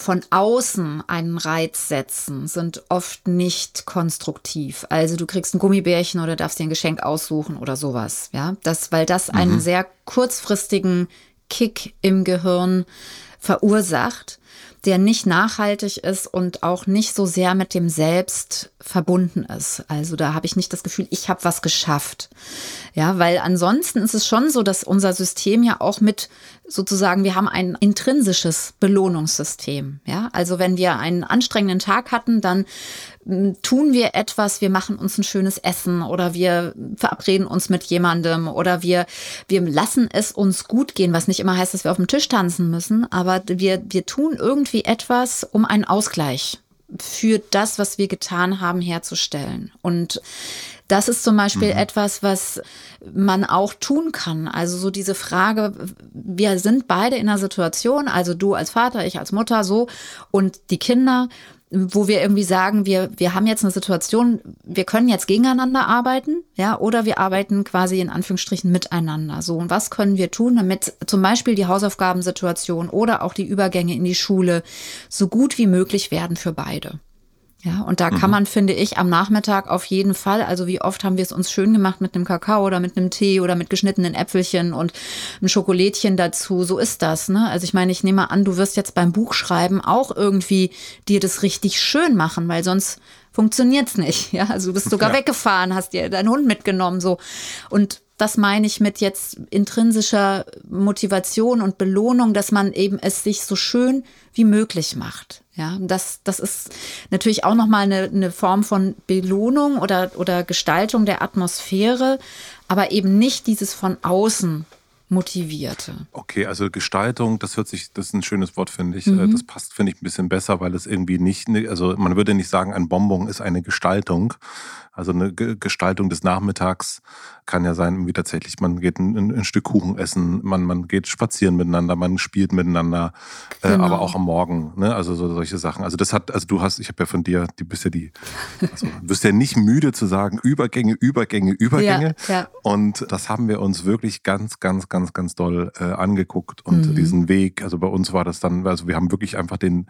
von außen einen Reiz setzen, sind oft nicht konstruktiv. Also du kriegst ein Gummibärchen oder darfst dir ein Geschenk aussuchen oder sowas. Ja, das, weil das mhm. einen sehr kurzfristigen Kick im Gehirn verursacht, der nicht nachhaltig ist und auch nicht so sehr mit dem Selbst verbunden ist. Also da habe ich nicht das Gefühl, ich habe was geschafft. Ja, weil ansonsten ist es schon so, dass unser System ja auch mit sozusagen, wir haben ein intrinsisches Belohnungssystem. Ja, also wenn wir einen anstrengenden Tag hatten, dann hm, tun wir etwas, wir machen uns ein schönes Essen oder wir verabreden uns mit jemandem oder wir, wir lassen es uns gut gehen, was nicht immer heißt, dass wir auf dem Tisch tanzen müssen, aber wir, wir tun irgendwie etwas um einen Ausgleich für das, was wir getan haben, herzustellen. Und das ist zum Beispiel mhm. etwas, was man auch tun kann. Also so diese Frage, wir sind beide in einer Situation, also du als Vater, ich als Mutter, so, und die Kinder, wo wir irgendwie sagen, wir, wir haben jetzt eine Situation, wir können jetzt gegeneinander arbeiten, ja, oder wir arbeiten quasi in Anführungsstrichen miteinander. So, und was können wir tun, damit zum Beispiel die Hausaufgabensituation oder auch die Übergänge in die Schule so gut wie möglich werden für beide? Ja, und da mhm. kann man, finde ich, am Nachmittag auf jeden Fall, also wie oft haben wir es uns schön gemacht mit einem Kakao oder mit einem Tee oder mit geschnittenen Äpfelchen und einem Schokolädchen dazu. So ist das, ne? Also ich meine, ich nehme an, du wirst jetzt beim Buchschreiben auch irgendwie dir das richtig schön machen, weil sonst funktioniert's nicht. Ja, also du bist sogar ja. weggefahren, hast dir deinen Hund mitgenommen, so. Und das meine ich mit jetzt intrinsischer Motivation und Belohnung, dass man eben es sich so schön wie möglich macht. Ja, das, das ist natürlich auch nochmal eine, eine Form von Belohnung oder, oder Gestaltung der Atmosphäre, aber eben nicht dieses von außen motivierte. Okay, also Gestaltung, das hört sich, das ist ein schönes Wort, finde ich. Mhm. Das passt, finde ich, ein bisschen besser, weil es irgendwie nicht, also man würde nicht sagen, ein Bonbon ist eine Gestaltung, also eine Gestaltung des Nachmittags kann ja sein, wie tatsächlich, man geht ein, ein, Stück Kuchen essen, man, man geht spazieren miteinander, man spielt miteinander, äh, genau. äh, aber auch am Morgen, ne? Also so, solche Sachen. Also das hat, also du hast, ich habe ja von dir, die bist ja die, also du wirst ja nicht müde zu sagen, Übergänge, Übergänge, Übergänge. Ja, ja. Und das haben wir uns wirklich ganz, ganz, ganz, ganz doll äh, angeguckt und mhm. diesen Weg, also bei uns war das dann, also wir haben wirklich einfach den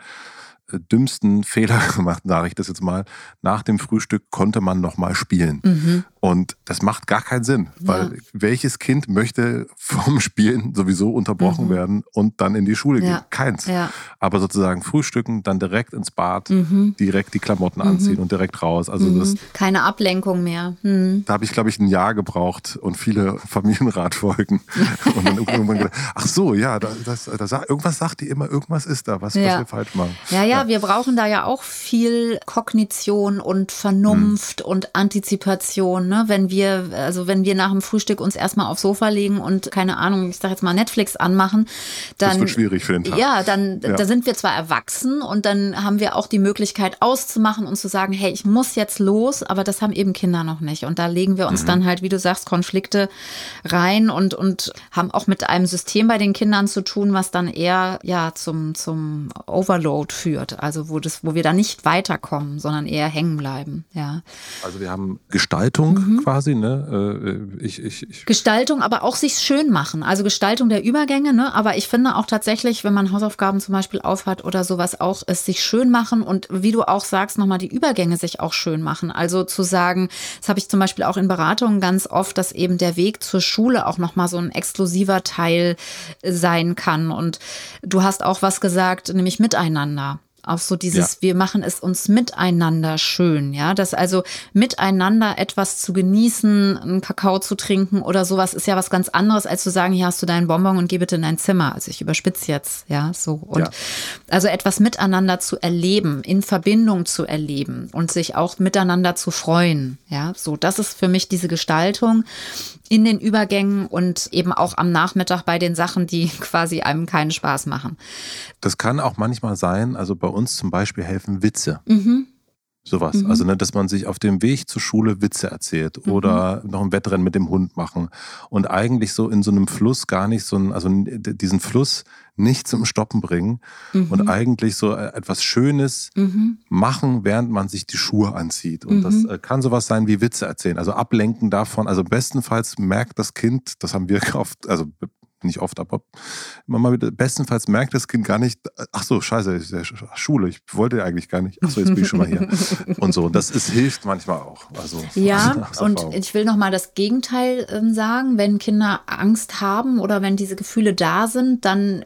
dümmsten Fehler gemacht, sage ich das jetzt mal. Nach dem Frühstück konnte man noch mal spielen. Mhm. Und das macht gar keinen Sinn, weil ja. welches Kind möchte vom Spielen sowieso unterbrochen mhm. werden und dann in die Schule ja. gehen? Keins. Ja. Aber sozusagen frühstücken, dann direkt ins Bad, mhm. direkt die Klamotten mhm. anziehen und direkt raus. Also das, mhm. Keine Ablenkung mehr. Mhm. Da habe ich, glaube ich, ein Jahr gebraucht und viele Familienratfolgen. und dann irgendwann gedacht, ach so, ja, das, das, das, irgendwas sagt die immer, irgendwas ist da, was, was wir falsch machen. Ja, ja, wir brauchen da ja auch viel Kognition und Vernunft und Antizipation ne? Wenn wir, also wenn wir nach dem Frühstück uns erstmal aufs Sofa legen und keine Ahnung, ich sag jetzt mal Netflix anmachen, dann. Das wird schwierig für den Tag. Ja, dann, ja. da sind wir zwar erwachsen und dann haben wir auch die Möglichkeit auszumachen und zu sagen, hey, ich muss jetzt los, aber das haben eben Kinder noch nicht. Und da legen wir uns mhm. dann halt, wie du sagst, Konflikte rein und, und haben auch mit einem System bei den Kindern zu tun, was dann eher, ja, zum, zum Overload führt. Also wo das, wo wir da nicht weiterkommen, sondern eher hängen bleiben, ja. Also wir haben Gestaltung mhm. quasi, ne? Äh, ich, ich, ich. Gestaltung, aber auch sich schön machen. Also Gestaltung der Übergänge, ne? Aber ich finde auch tatsächlich, wenn man Hausaufgaben zum Beispiel aufhat oder sowas auch, es sich schön machen und wie du auch sagst, nochmal die Übergänge sich auch schön machen. Also zu sagen, das habe ich zum Beispiel auch in Beratungen ganz oft, dass eben der Weg zur Schule auch nochmal so ein exklusiver Teil sein kann. Und du hast auch was gesagt, nämlich miteinander. Auch so dieses, ja. wir machen es uns miteinander schön, ja. Das also miteinander etwas zu genießen, einen Kakao zu trinken oder sowas ist ja was ganz anderes, als zu sagen, hier hast du deinen Bonbon und geh bitte in dein Zimmer. Also ich überspitze jetzt, ja, so. Und ja. also etwas miteinander zu erleben, in Verbindung zu erleben und sich auch miteinander zu freuen, ja. So, das ist für mich diese Gestaltung in den Übergängen und eben auch am Nachmittag bei den Sachen, die quasi einem keinen Spaß machen. Das kann auch manchmal sein, also bei uns zum Beispiel helfen Witze. Mhm. Sowas. Mhm. Also, ne, dass man sich auf dem Weg zur Schule Witze erzählt mhm. oder noch ein Wettrennen mit dem Hund machen und eigentlich so in so einem Fluss gar nicht so ein, also diesen Fluss nicht zum Stoppen bringen mhm. und eigentlich so äh, etwas Schönes mhm. machen, während man sich die Schuhe anzieht. Und das mhm. äh, kann sowas sein wie Witze erzählen, also ablenken davon. Also bestenfalls merkt das Kind, das haben wir oft, also nicht oft, aber immer mal wieder, bestenfalls merkt das Kind gar nicht, ach so, scheiße, ja Schule, ich wollte eigentlich gar nicht, ach so, jetzt bin ich schon mal hier. Und so, das ist, hilft manchmal auch. Also, ja, und ich will nochmal das Gegenteil ähm, sagen, wenn Kinder Angst haben oder wenn diese Gefühle da sind, dann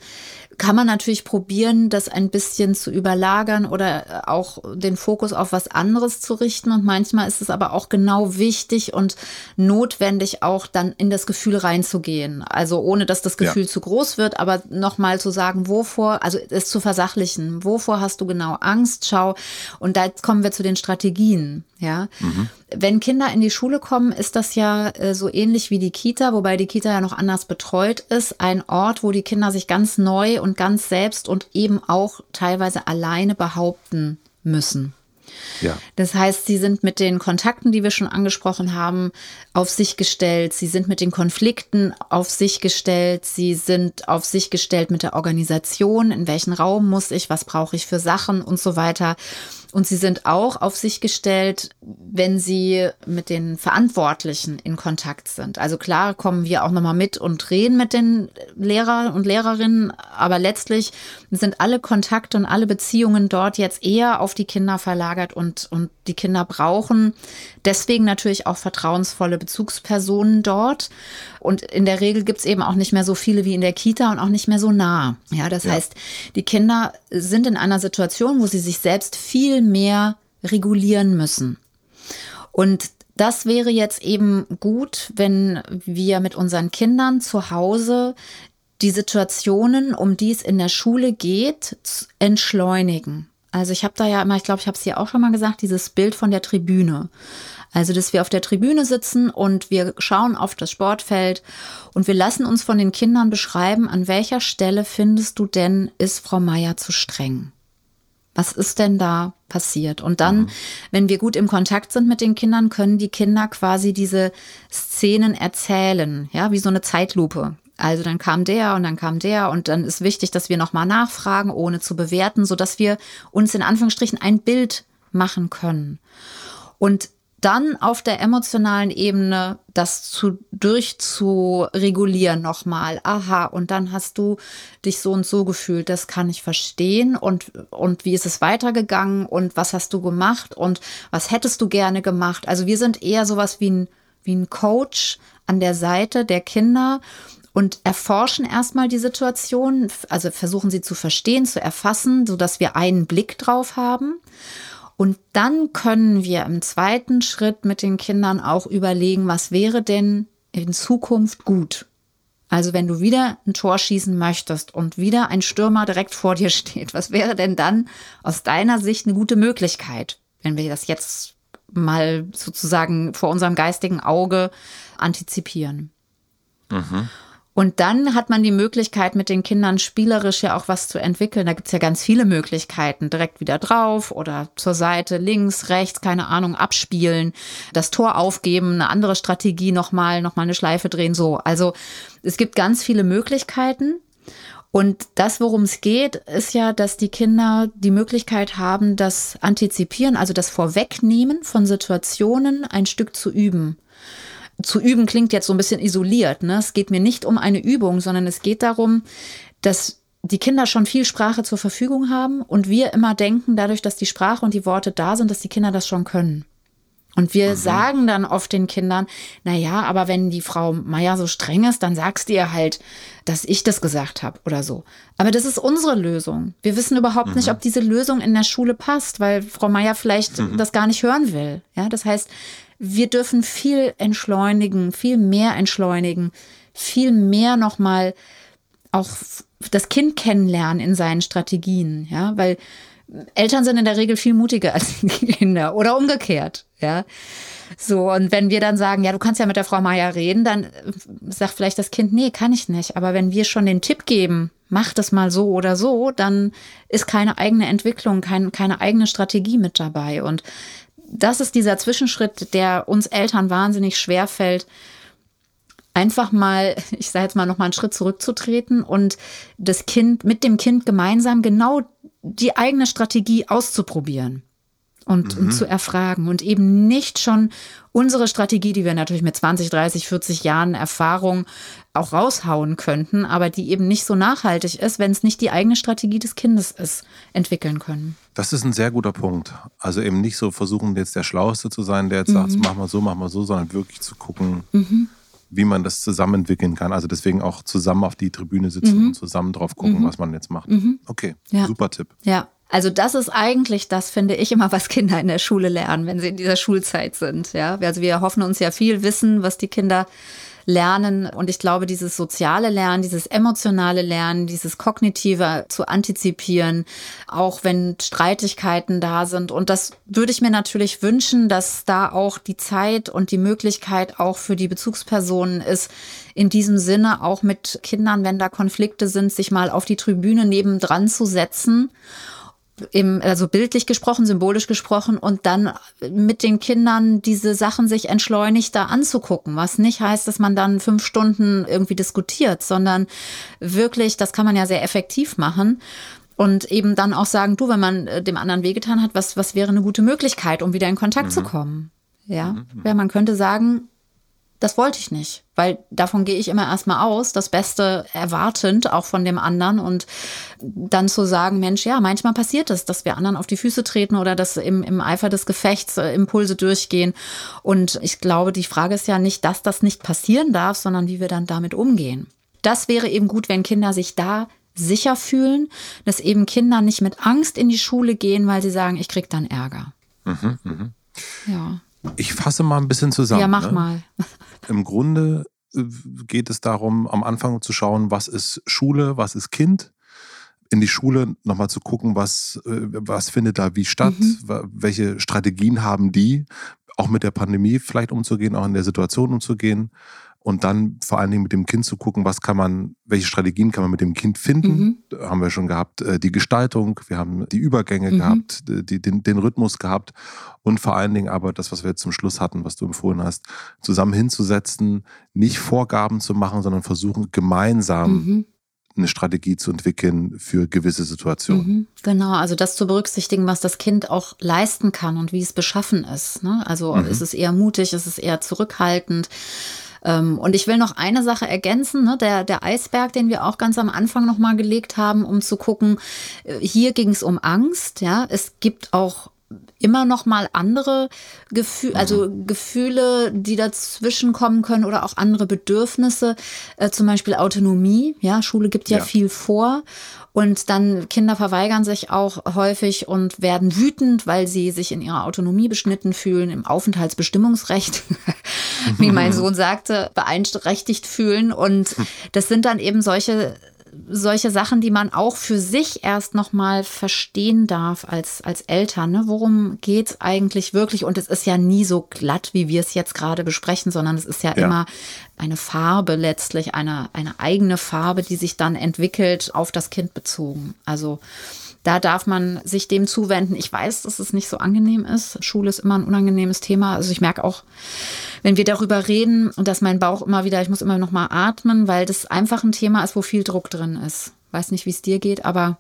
kann man natürlich probieren, das ein bisschen zu überlagern oder äh, auch den Fokus auf was anderes zu richten. Und manchmal ist es aber auch genau wichtig und notwendig, auch dann in das Gefühl reinzugehen. Also ohne, dass das Gefühl ja. zu groß wird, aber nochmal zu sagen, wovor, also es zu versachlichen. Wovor hast du genau Angst? Schau. Und da kommen wir zu den Strategien. Ja. Mhm. Wenn Kinder in die Schule kommen, ist das ja äh, so ähnlich wie die Kita, wobei die Kita ja noch anders betreut ist. Ein Ort, wo die Kinder sich ganz neu und ganz selbst und eben auch teilweise alleine behaupten müssen. Ja. Das heißt, sie sind mit den Kontakten, die wir schon angesprochen haben, auf sich gestellt. Sie sind mit den Konflikten auf sich gestellt. Sie sind auf sich gestellt mit der Organisation. In welchen Raum muss ich? Was brauche ich für Sachen und so weiter. Und sie sind auch auf sich gestellt, wenn sie mit den Verantwortlichen in Kontakt sind. Also klar kommen wir auch nochmal mit und reden mit den Lehrern und Lehrerinnen, aber letztlich sind alle Kontakte und alle Beziehungen dort jetzt eher auf die Kinder verlagert und, und die Kinder brauchen deswegen natürlich auch vertrauensvolle Bezugspersonen dort. Und in der Regel gibt es eben auch nicht mehr so viele wie in der Kita und auch nicht mehr so nah. Ja, das ja. heißt, die Kinder sind in einer Situation, wo sie sich selbst viel mehr regulieren müssen. Und das wäre jetzt eben gut, wenn wir mit unseren Kindern zu Hause die Situationen, um die es in der Schule geht, entschleunigen. Also ich habe da ja immer, ich glaube, ich habe es hier auch schon mal gesagt, dieses Bild von der Tribüne. Also, dass wir auf der Tribüne sitzen und wir schauen auf das Sportfeld und wir lassen uns von den Kindern beschreiben, an welcher Stelle findest du denn, ist Frau Meier zu streng? Was ist denn da passiert? Und dann, mhm. wenn wir gut im Kontakt sind mit den Kindern, können die Kinder quasi diese Szenen erzählen, ja, wie so eine Zeitlupe. Also dann kam der und dann kam der und dann ist wichtig, dass wir nochmal nachfragen, ohne zu bewerten, so dass wir uns in Anführungsstrichen ein Bild machen können. Und dann auf der emotionalen Ebene das zu durchzuregulieren nochmal. Aha, und dann hast du dich so und so gefühlt, das kann ich verstehen. Und, und wie ist es weitergegangen und was hast du gemacht und was hättest du gerne gemacht? Also wir sind eher sowas wie ein, wie ein Coach an der Seite der Kinder und erforschen erstmal die Situation, also versuchen sie zu verstehen, zu erfassen, so dass wir einen Blick drauf haben. Und dann können wir im zweiten Schritt mit den Kindern auch überlegen, was wäre denn in Zukunft gut? Also wenn du wieder ein Tor schießen möchtest und wieder ein Stürmer direkt vor dir steht, was wäre denn dann aus deiner Sicht eine gute Möglichkeit, wenn wir das jetzt mal sozusagen vor unserem geistigen Auge antizipieren. Mhm. Und dann hat man die Möglichkeit, mit den Kindern spielerisch ja auch was zu entwickeln. Da gibt's ja ganz viele Möglichkeiten. Direkt wieder drauf oder zur Seite, links, rechts, keine Ahnung, abspielen, das Tor aufgeben, eine andere Strategie nochmal, nochmal eine Schleife drehen, so. Also es gibt ganz viele Möglichkeiten. Und das, worum es geht, ist ja, dass die Kinder die Möglichkeit haben, das Antizipieren, also das Vorwegnehmen von Situationen ein Stück zu üben zu üben klingt jetzt so ein bisschen isoliert. Ne? Es geht mir nicht um eine Übung, sondern es geht darum, dass die Kinder schon viel Sprache zur Verfügung haben und wir immer denken, dadurch, dass die Sprache und die Worte da sind, dass die Kinder das schon können. Und wir mhm. sagen dann oft den Kindern, na ja, aber wenn die Frau Meier so streng ist, dann sagst du ihr halt, dass ich das gesagt habe oder so. Aber das ist unsere Lösung. Wir wissen überhaupt mhm. nicht, ob diese Lösung in der Schule passt, weil Frau Meier vielleicht mhm. das gar nicht hören will. Ja, das heißt, wir dürfen viel entschleunigen, viel mehr entschleunigen, viel mehr nochmal auch das Kind kennenlernen in seinen Strategien, ja, weil Eltern sind in der Regel viel mutiger als die Kinder oder umgekehrt, ja. So, und wenn wir dann sagen, ja, du kannst ja mit der Frau Meier reden, dann sagt vielleicht das Kind, nee, kann ich nicht. Aber wenn wir schon den Tipp geben, mach das mal so oder so, dann ist keine eigene Entwicklung, kein, keine eigene Strategie mit dabei. Und das ist dieser Zwischenschritt, der uns Eltern wahnsinnig schwer fällt, einfach mal, ich sage jetzt mal noch mal einen Schritt zurückzutreten und das Kind mit dem Kind gemeinsam genau die eigene Strategie auszuprobieren und, mhm. und zu erfragen und eben nicht schon unsere Strategie, die wir natürlich mit 20, 30, 40 Jahren Erfahrung auch raushauen könnten, aber die eben nicht so nachhaltig ist, wenn es nicht die eigene Strategie des Kindes ist, entwickeln können. Das ist ein sehr guter Punkt. Also eben nicht so versuchen, jetzt der Schlauste zu sein, der jetzt mhm. sagt, mach mal so, mach mal so, sondern wirklich zu gucken, mhm. wie man das zusammen entwickeln kann. Also deswegen auch zusammen auf die Tribüne sitzen mhm. und zusammen drauf gucken, mhm. was man jetzt macht. Mhm. Okay, ja. super Tipp. Ja, also das ist eigentlich, das finde ich immer, was Kinder in der Schule lernen, wenn sie in dieser Schulzeit sind. Ja, also wir hoffen uns ja viel Wissen, was die Kinder lernen. Und ich glaube, dieses soziale Lernen, dieses emotionale Lernen, dieses kognitive zu antizipieren, auch wenn Streitigkeiten da sind. Und das würde ich mir natürlich wünschen, dass da auch die Zeit und die Möglichkeit auch für die Bezugspersonen ist, in diesem Sinne auch mit Kindern, wenn da Konflikte sind, sich mal auf die Tribüne nebendran zu setzen im, also bildlich gesprochen, symbolisch gesprochen und dann mit den Kindern diese Sachen sich entschleunigt da anzugucken, was nicht heißt, dass man dann fünf Stunden irgendwie diskutiert, sondern wirklich, das kann man ja sehr effektiv machen. Und eben dann auch sagen, du, wenn man äh, dem anderen wehgetan hat, was, was wäre eine gute Möglichkeit, um wieder in Kontakt mhm. zu kommen? Ja? Mhm. ja, man könnte sagen, das wollte ich nicht, weil davon gehe ich immer erstmal aus, das Beste erwartend, auch von dem anderen und dann zu sagen, Mensch, ja, manchmal passiert es, dass wir anderen auf die Füße treten oder dass im, im Eifer des Gefechts äh, Impulse durchgehen. Und ich glaube, die Frage ist ja nicht, dass das nicht passieren darf, sondern wie wir dann damit umgehen. Das wäre eben gut, wenn Kinder sich da sicher fühlen, dass eben Kinder nicht mit Angst in die Schule gehen, weil sie sagen, ich krieg dann Ärger. Mhm, mh. Ja. Ich fasse mal ein bisschen zusammen. Ja, mach ne? mal. Im Grunde äh, geht es darum, am Anfang zu schauen, was ist Schule, was ist Kind. In die Schule nochmal zu gucken, was, äh, was findet da wie statt, mhm. welche Strategien haben die, auch mit der Pandemie vielleicht umzugehen, auch in der Situation umzugehen und dann vor allen Dingen mit dem Kind zu gucken, was kann man, welche Strategien kann man mit dem Kind finden. Mhm. Haben wir schon gehabt, äh, die Gestaltung, wir haben die Übergänge mhm. gehabt, die, den, den Rhythmus gehabt und vor allen Dingen aber das, was wir jetzt zum Schluss hatten, was du empfohlen hast, zusammen hinzusetzen, nicht Vorgaben zu machen, sondern versuchen gemeinsam mhm eine Strategie zu entwickeln für gewisse Situationen. Mhm, genau, also das zu berücksichtigen, was das Kind auch leisten kann und wie es beschaffen ist. Ne? Also mhm. ist es eher mutig, ist es eher zurückhaltend. Ähm, und ich will noch eine Sache ergänzen, ne? der, der Eisberg, den wir auch ganz am Anfang nochmal gelegt haben, um zu gucken, äh, hier ging es um Angst, ja, es gibt auch immer noch mal andere Gefühle, also mhm. Gefühle, die dazwischen kommen können oder auch andere Bedürfnisse, äh, zum Beispiel Autonomie. Ja, Schule gibt ja, ja, viel vor und dann Kinder verweigern sich auch häufig und werden wütend, weil sie sich in ihrer Autonomie beschnitten fühlen, im Aufenthaltsbestimmungsrecht, wie mein Sohn sagte, beeinträchtigt fühlen. Und das sind dann eben solche solche Sachen, die man auch für sich erst nochmal verstehen darf als, als Eltern. Ne? Worum geht's eigentlich wirklich? Und es ist ja nie so glatt, wie wir es jetzt gerade besprechen, sondern es ist ja, ja. immer eine Farbe letztlich, eine, eine eigene Farbe, die sich dann entwickelt auf das Kind bezogen. Also da darf man sich dem zuwenden. Ich weiß, dass es nicht so angenehm ist. Schule ist immer ein unangenehmes Thema. Also ich merke auch, wenn wir darüber reden und dass mein Bauch immer wieder, ich muss immer noch mal atmen, weil das einfach ein Thema ist, wo viel Druck drin ist. Weiß nicht, wie es dir geht, aber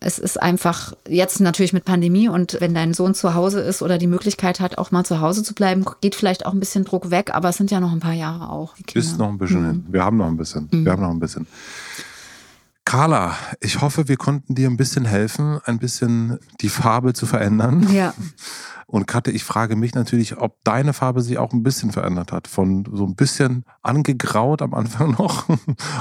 es ist einfach jetzt natürlich mit Pandemie und wenn dein Sohn zu Hause ist oder die Möglichkeit hat, auch mal zu Hause zu bleiben, geht vielleicht auch ein bisschen Druck weg, aber es sind ja noch ein paar Jahre auch. Ist noch ein bisschen mhm. hin. Wir haben noch ein bisschen. Mhm. Wir haben noch ein bisschen. Carla, ich hoffe, wir konnten dir ein bisschen helfen, ein bisschen die Farbe zu verändern. Ja. Und Katte, ich frage mich natürlich, ob deine Farbe sich auch ein bisschen verändert hat. Von so ein bisschen angegraut am Anfang noch,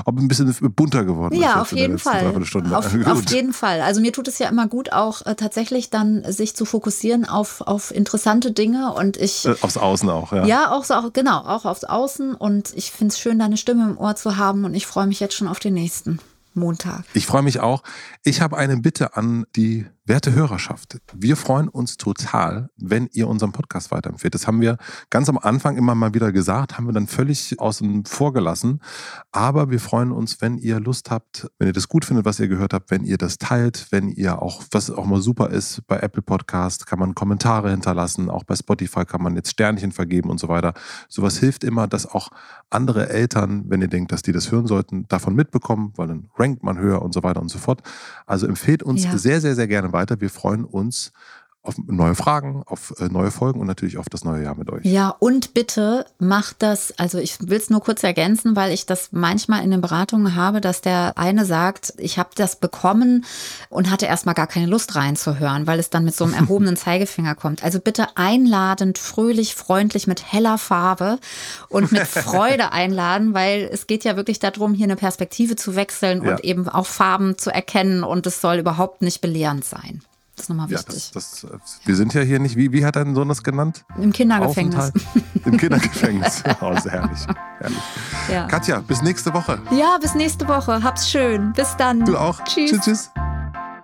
ob ein bisschen bunter geworden ist. Ja, auf jeden Fall. Auf, auf, jeden Fall. Also mir tut es ja immer gut, auch äh, tatsächlich dann sich zu fokussieren auf, auf interessante Dinge und ich. Äh, aufs Außen auch, ja. Ja, auch so, auch, genau, auch aufs Außen. Und ich finde es schön, deine Stimme im Ohr zu haben und ich freue mich jetzt schon auf den nächsten. Montag. Ich freue mich auch. Ich habe eine Bitte an die werte Hörerschaft. Wir freuen uns total, wenn ihr unseren Podcast weiterempfehlt. Das haben wir ganz am Anfang immer mal wieder gesagt, haben wir dann völlig außen vor gelassen. Aber wir freuen uns, wenn ihr Lust habt, wenn ihr das gut findet, was ihr gehört habt, wenn ihr das teilt, wenn ihr auch, was auch mal super ist, bei Apple Podcast kann man Kommentare hinterlassen, auch bei Spotify kann man jetzt Sternchen vergeben und so weiter. Sowas hilft immer, dass auch andere Eltern, wenn ihr denkt, dass die das hören sollten, davon mitbekommen, weil dann rankt man höher und so weiter und so fort. Also empfehlt uns ja. sehr, sehr, sehr gerne weiter. Wir freuen uns auf neue Fragen, auf äh, neue Folgen und natürlich auf das neue Jahr mit euch. Ja, und bitte macht das, also ich will es nur kurz ergänzen, weil ich das manchmal in den Beratungen habe, dass der eine sagt, ich habe das bekommen und hatte erstmal gar keine Lust reinzuhören, weil es dann mit so einem erhobenen Zeigefinger kommt. Also bitte einladend, fröhlich, freundlich, mit heller Farbe und mit Freude einladen, weil es geht ja wirklich darum, hier eine Perspektive zu wechseln ja. und eben auch Farben zu erkennen und es soll überhaupt nicht belehrend sein. Das ist nochmal wichtig. Ja, das, das, wir sind ja hier nicht, wie, wie hat dein Sohn das genannt? Im Kindergefängnis. Im Kindergefängnis. Oh, sehr herrlich. herrlich. Ja. Katja, bis nächste Woche. Ja, bis nächste Woche. Hab's schön. Bis dann. Du auch. Tschüss. Tschüss. tschüss.